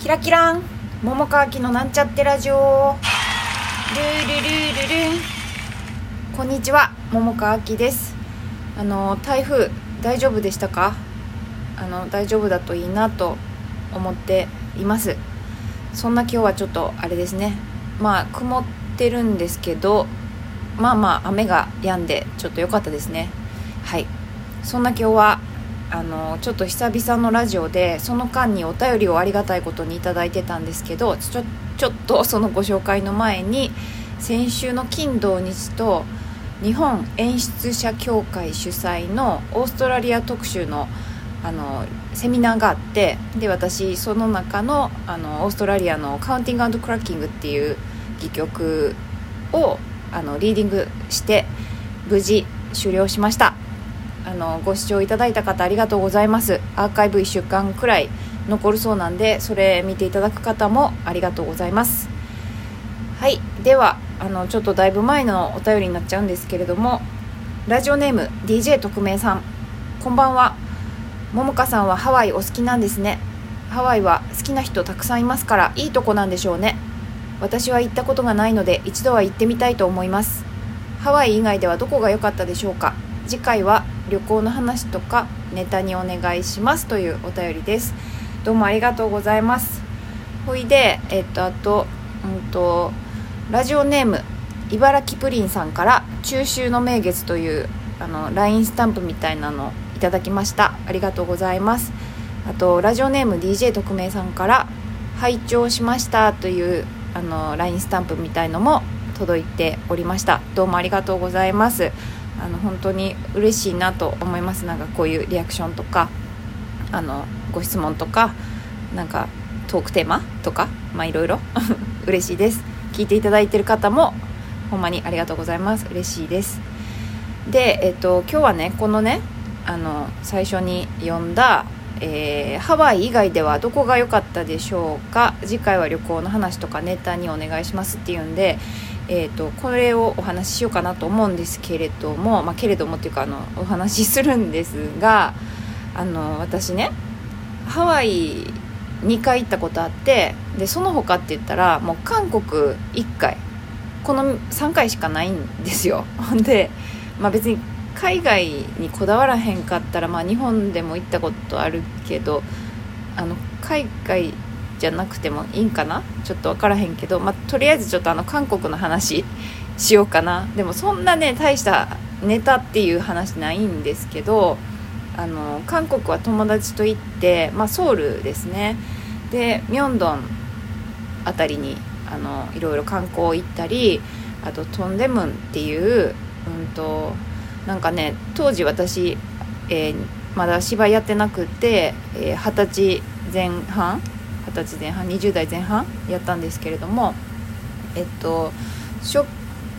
キラキラン。桃川きのなんちゃってラジオ。ルールルルルルンこんにちは。桃川きです。あの台風大丈夫でしたか？あの大丈夫だといいなと思っています。そんな今日はちょっとあれですね。まあ曇ってるんですけどまあまあ雨が止んでちょっと良かったですね。はい。そんな今日はあのちょっと久々のラジオでその間にお便りをありがたいことに頂いてたんですけどちょちょっとそのご紹介の前に先週の金土日と日本演出者協会主催のオーストラリア特集のあのセミナーがあってで私その中のあのオーストラリアのカウンティングクラッキングっていう戯曲をあのリーディングして無事終了しました。あのご視聴いただいた方ありがとうございます。アーカイブ1週間くらい残るそうなんでそれ見ていただく方もありがとうございます。はい。ではあのちょっとだいぶ前のお便りになっちゃうんですけれどもラジオネーム DJ 特命さん。こんばんは。ももかさんはハワイお好きなんですね。ハワイは好きな人たくさんいますからいいとこなんでしょうね。私は行ったことがないので一度は行ってみたいと思います。ハワイ以外ではどこが良かったでしょうか？次回は旅行の話とかネタにお願いしますというお便りです。どうもありがとうございます。ほいでえっとあとうんとラジオネーム茨城プリンさんから中秋の名月というあの LINE スタンプみたいなのいただきました。ありがとうございます。あとラジオネーム DJ 特命さんから拝聴しましたというあの LINE スタンプみたいのも届いておりました。どうもありがとうございます。あの本当に嬉しいなと思います。なんかこういうリアクションとかあのご質問とかなんかトークテーマとかまあいろいろ 嬉しいです。聞いていただいてる方もほんまにありがとうございます。嬉しいです。でえっと今日はねこのねあの最初に読んだえー、ハワイ以外ではどこが良かったでしょうか？次回は旅行の話とかネタにお願いしますっていうんで、えーと、これをお話ししようかなと思うんですけれども、まあ、けれどもっていうかあのお話しするんですがあの私ねハワイ2回行ったことあってでその他って言ったらもう韓国1回この3回しかないんですよ。で、まあ、別に海外にこだわらへんかったら、まあ、日本でも行ったことあるけどあの海外じゃなくてもいいんかな？ちょっと分からへんけど、まあ、とりあえずちょっとあの韓国の話しようかな。でもそんなね大したネタっていう話ないんですけどあの韓国は友達と行って、まあ、ソウルですね。でミョンドン辺りにあのいろいろ観光行ったりあとトンデムンっていう、うんとなんかね当時私、えー、まだ芝居やってなくて二十、えー、歳前半二十歳前半20代前半やったんですけれどもえっとショッ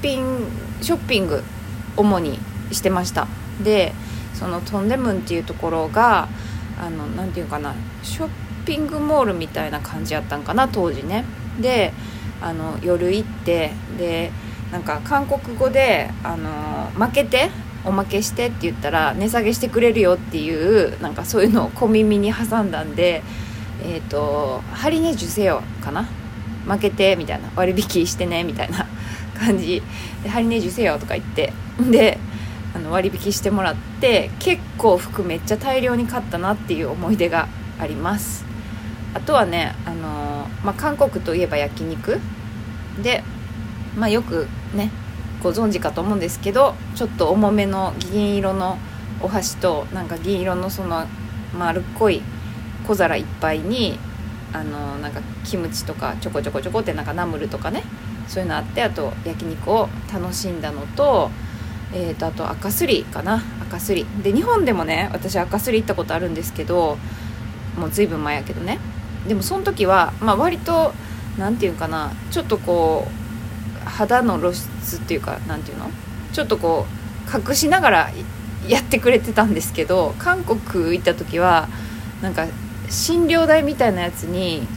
ピングショッピング主にしてました。でそのトンデムンっていうところがあのなて言うかなショッピングモールみたいな感じやったんかな当時ね。であの夜行ってでなんか韓国語であの負けておまけしてって言ったら値下げしてくれるよっていうなんかそういうのを小耳に挟んだんでえっ、ー、と「ハリネジュせよ」かな？負けてみたいな。割引してねみたいな 感じ。で「ハリネジュせよ」とか言って。であの割引してもらって結構服めっちゃ大量に買ったなっていう思い出があります。あとはねあの、まあ、韓国といえば焼肉。で、まあ、よくねご存知かと思うんですけどちょっと重めの銀色のお箸となんか銀色のその丸っこい小皿いっぱいにあのなんかキムチとかちょこちょこちょこってなんかナムルとかねそういうのあってあと焼肉を楽しんだのと,、えー、とあと赤すりかな。赤すり。で日本でもね私赤すり行ったことあるんですけどもう随分前やけどね。でもその時は、まあ、割と何て言うかなちょっとこう肌の露出っていうか何て言うの？ちょっとこう隠しながらやってくれてたんですけど韓国行った時はなんか診療台みたいなやつに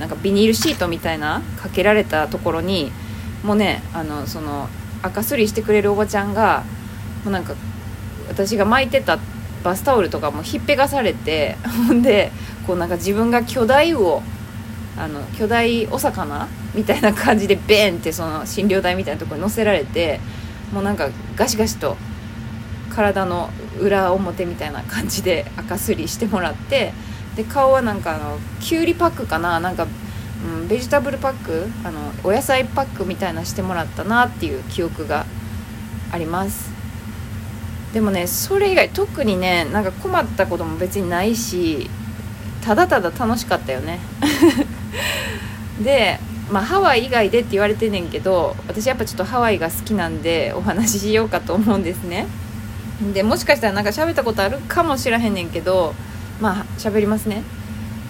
なんかビニールシートみたいなかけられたところにもうねあのその赤すりしてくれるおばちゃんがもうなんか私が巻いてたバスタオルとかもひっぺがされて ほんでこうなんか自分が巨大魚あの巨大お魚みたいな感じでベーンってその診療台みたいなとこに乗せられてもうなんかガシガシと体の裏表みたいな感じで赤すりしてもらってで顔はなんかあのきゅうりパックかな？なんか、うん、ベジタブルパック？あのお野菜パックみたいなしてもらったなっていう記憶があります。でもねそれ以外特にねなんか困ったことも別にないしただただ楽しかったよね。でまあハワイ以外でって言われてんねんけど私やっぱちょっとハワイが好きなんでお話ししようかと思うんですね。でもしかしたらなんか喋ったことあるかもしらへんねんけどまあ喋りますね。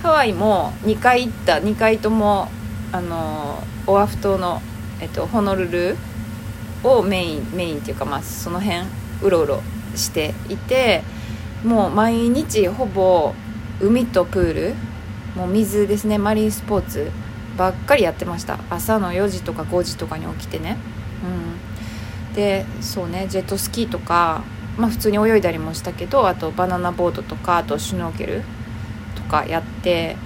ハワイも2回行った2回ともあのオアフ島の、えっと、ホノルルをメインメインっていうかまあその辺うろうろしていてもう毎日ほぼ海とプールもう水ですねマリンスポーツばっかりやってました。朝の4時とか5時とかに起きてね。うん。でそうねジェットスキーとかまあ、普通に泳いだりもしたけどあとバナナボードとかあとシュノーケルとかやって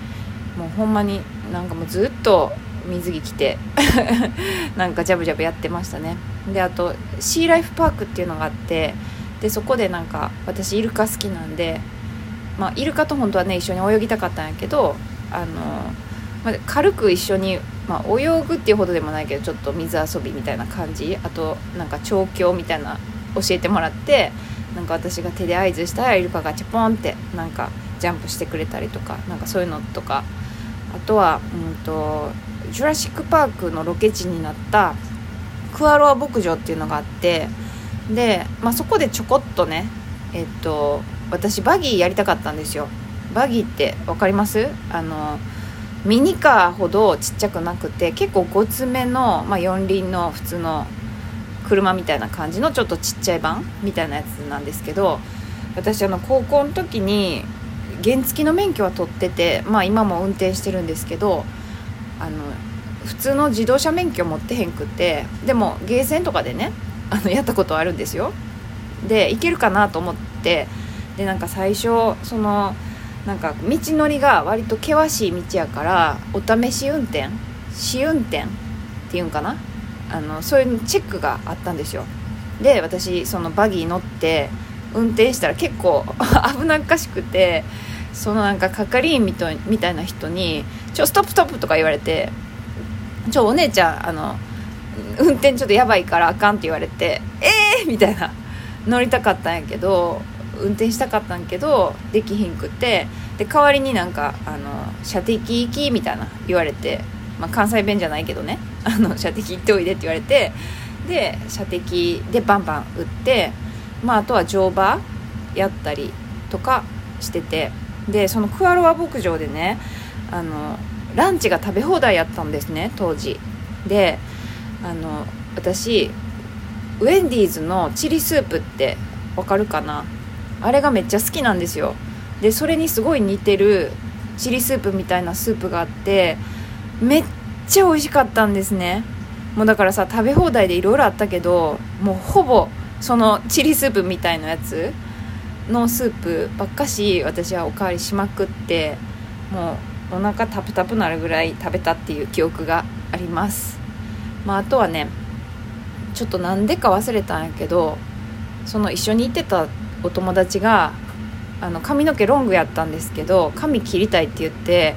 もうほんまになんかもうずっと水着着て なんかジャブジャブやってましたね。であとシーライフパークっていうのがあってでそこでなんか私イルカ好きなんで、まあ、イルカと本当はね一緒に泳ぎたかったんやけどあの、まあ、軽く一緒に、まあ、泳ぐっていうほどでもないけどちょっと水遊びみたいな感じあとなんか調教みたいな教えてもらってなんか私が手で合図したらイルカがチャポンってなんかジャンプしてくれたりとかなんかそういうのとかあとは、うんと、ジュラシック・パークのロケ地になったクアロア牧場っていうのがあってで、まあ、そこでちょこっとねえっと私バギーやりたかったんですよ。バギーって分かります？あのミニカーほどちっちゃくなくて結構ごつめの、まあ、四輪の普通の車みたいな感じのちょっとちっちゃい版みたいなやつなんですけど私あの高校の時に原付の免許は取っててまあ今も運転してるんですけどあの普通の自動車免許持ってへんくってでもゲーセンとかでねあのやったことはあるんですよ。で行けるかなと思ってでなんか最初そのなんか道のりが割と険しい道やからお試し運転試運転っていうんかな？あのそういうチェックがあったんですよで私そのバギー乗って運転したら結構 危なっかしくてそのなんか係員みたいな人に「ちょストップストップ」とか言われて「ちょお姉ちゃんあの運転ちょっとやばいからあかん」って言われて「ええー!」みたいな乗りたかったんやけど運転したかったんけどできひんくてで代わりになんかあの射的行きみたいな言われてまあ、関西弁じゃないけどね。あの射的行っておいでって言われてで射的でバンバン撃って、まあ、あとは乗馬やったりとかしててでそのクアロア牧場でねあのランチが食べ放題やったんですね当時。であの私ウェンディーズのチリスープってわかるかな？あれがめっちゃ好きなんですよ。でそれにすごい似てるチリスープみたいなスープがあってめっちゃ美味しかったんですね。もうだからさ食べ放題でいろいろあったけどもうほぼそのチリスープみたいなやつのスープばっかし私はおかわりしまくってもうお腹タプタプなるぐらい食べたっていう記憶があります。まああとはねちょっとなんでか忘れたんやけどその一緒に行ってたお友達があの髪の毛ロングやったんですけど髪切りたいって言って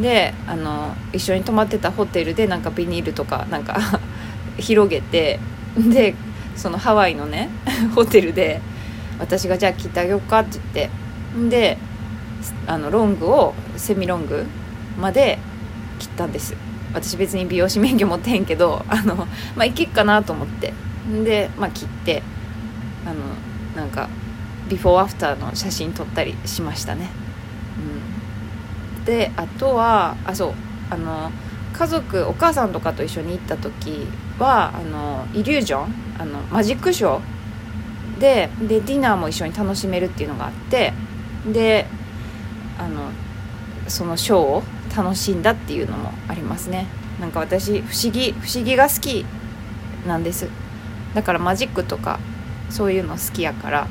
であの一緒に泊まってたホテルでなんかビニールとかなんか 広げてでそのハワイのね ホテルで私がじゃあ切ってあげようかって言ってであのロングをセミロングまで切ったんです。私別に美容師免許持ってへんけどあのまあいけっかなと思って。でまあ切ってあのなんかビフォーアフターの写真撮ったりしましたね。うん。であとはあそうあの家族お母さんとかと一緒に行った時はあのイリュージョンあのマジックショー。ででディナーも一緒に楽しめるっていうのがあってであのそのショーを楽しんだっていうのもありますね。なんか私不思議不思議が好きなんです。だからマジックとかそういうの好きやから。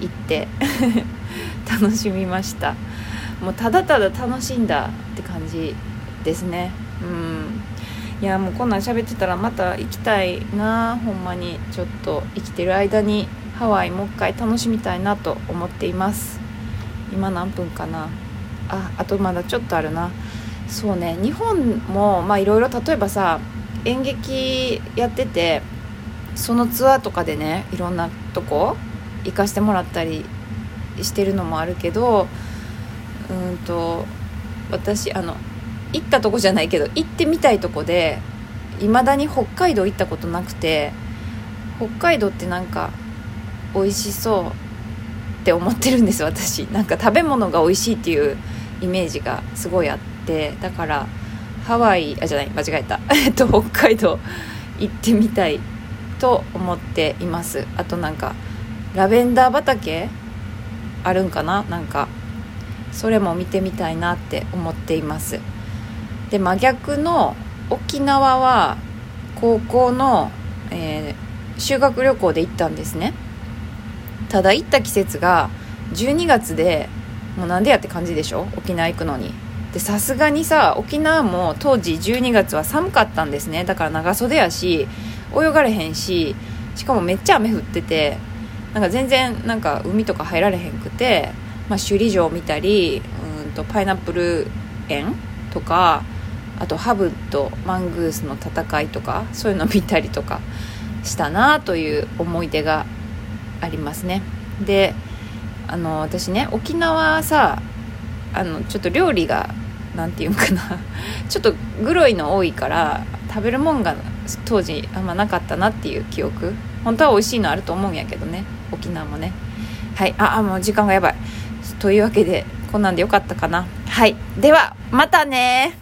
行って。楽しみました。もうただただ楽しんだって感じですね。うん。いやもうこんなん喋ってたらまた行きたいな。ほんまにちょっと生きてる間にハワイもう一回楽しみたいなと思っています。今何分かな。ああとまだちょっとあるな。そうね。日本もまあいろいろ例えばさ演劇やっててそのツアーとかでねいろんなとこ行かしてもらったりしてるのもあるけどうんと私あの行ったとこじゃないけど行ってみたいとこでいまだに北海道行ったことなくて北海道ってなんか美味しそうって思ってるんです私。なんか食べ物が美味しいっていうイメージがすごいあってだからハワイあじゃない間違えた。えっと北海道行ってみたいと思っています。あとなんかラベンダー畑？あるんかな？なんか。それも見てみたいなって思っています。で真逆の沖縄は高校の、えー、修学旅行で行ったんですね。ただ行った季節が12月でもうなんでやって感じでしょ？沖縄行くのに。でさすがにさ沖縄も当時12月は寒かったんですね。だから長袖やし泳がれへんししかもめっちゃ雨降っててなんか全然なんか海とか入られへんくて、まあ、首里城見たりうんとパイナップル園とかあとハブとマングースの戦いとかそういうの見たりとかしたなという思い出がありますね。であの私ね沖縄さあのちょっと料理が何て言うんかな。ちょっとグロいの多いから食べるもんが当時あんまなかったなっていう記憶。本当は美味しいのあると思うんやけどね。沖縄もね。はい。ああもう時間がやばい。というわけでこんなんでよかったかな。はい。ではまたね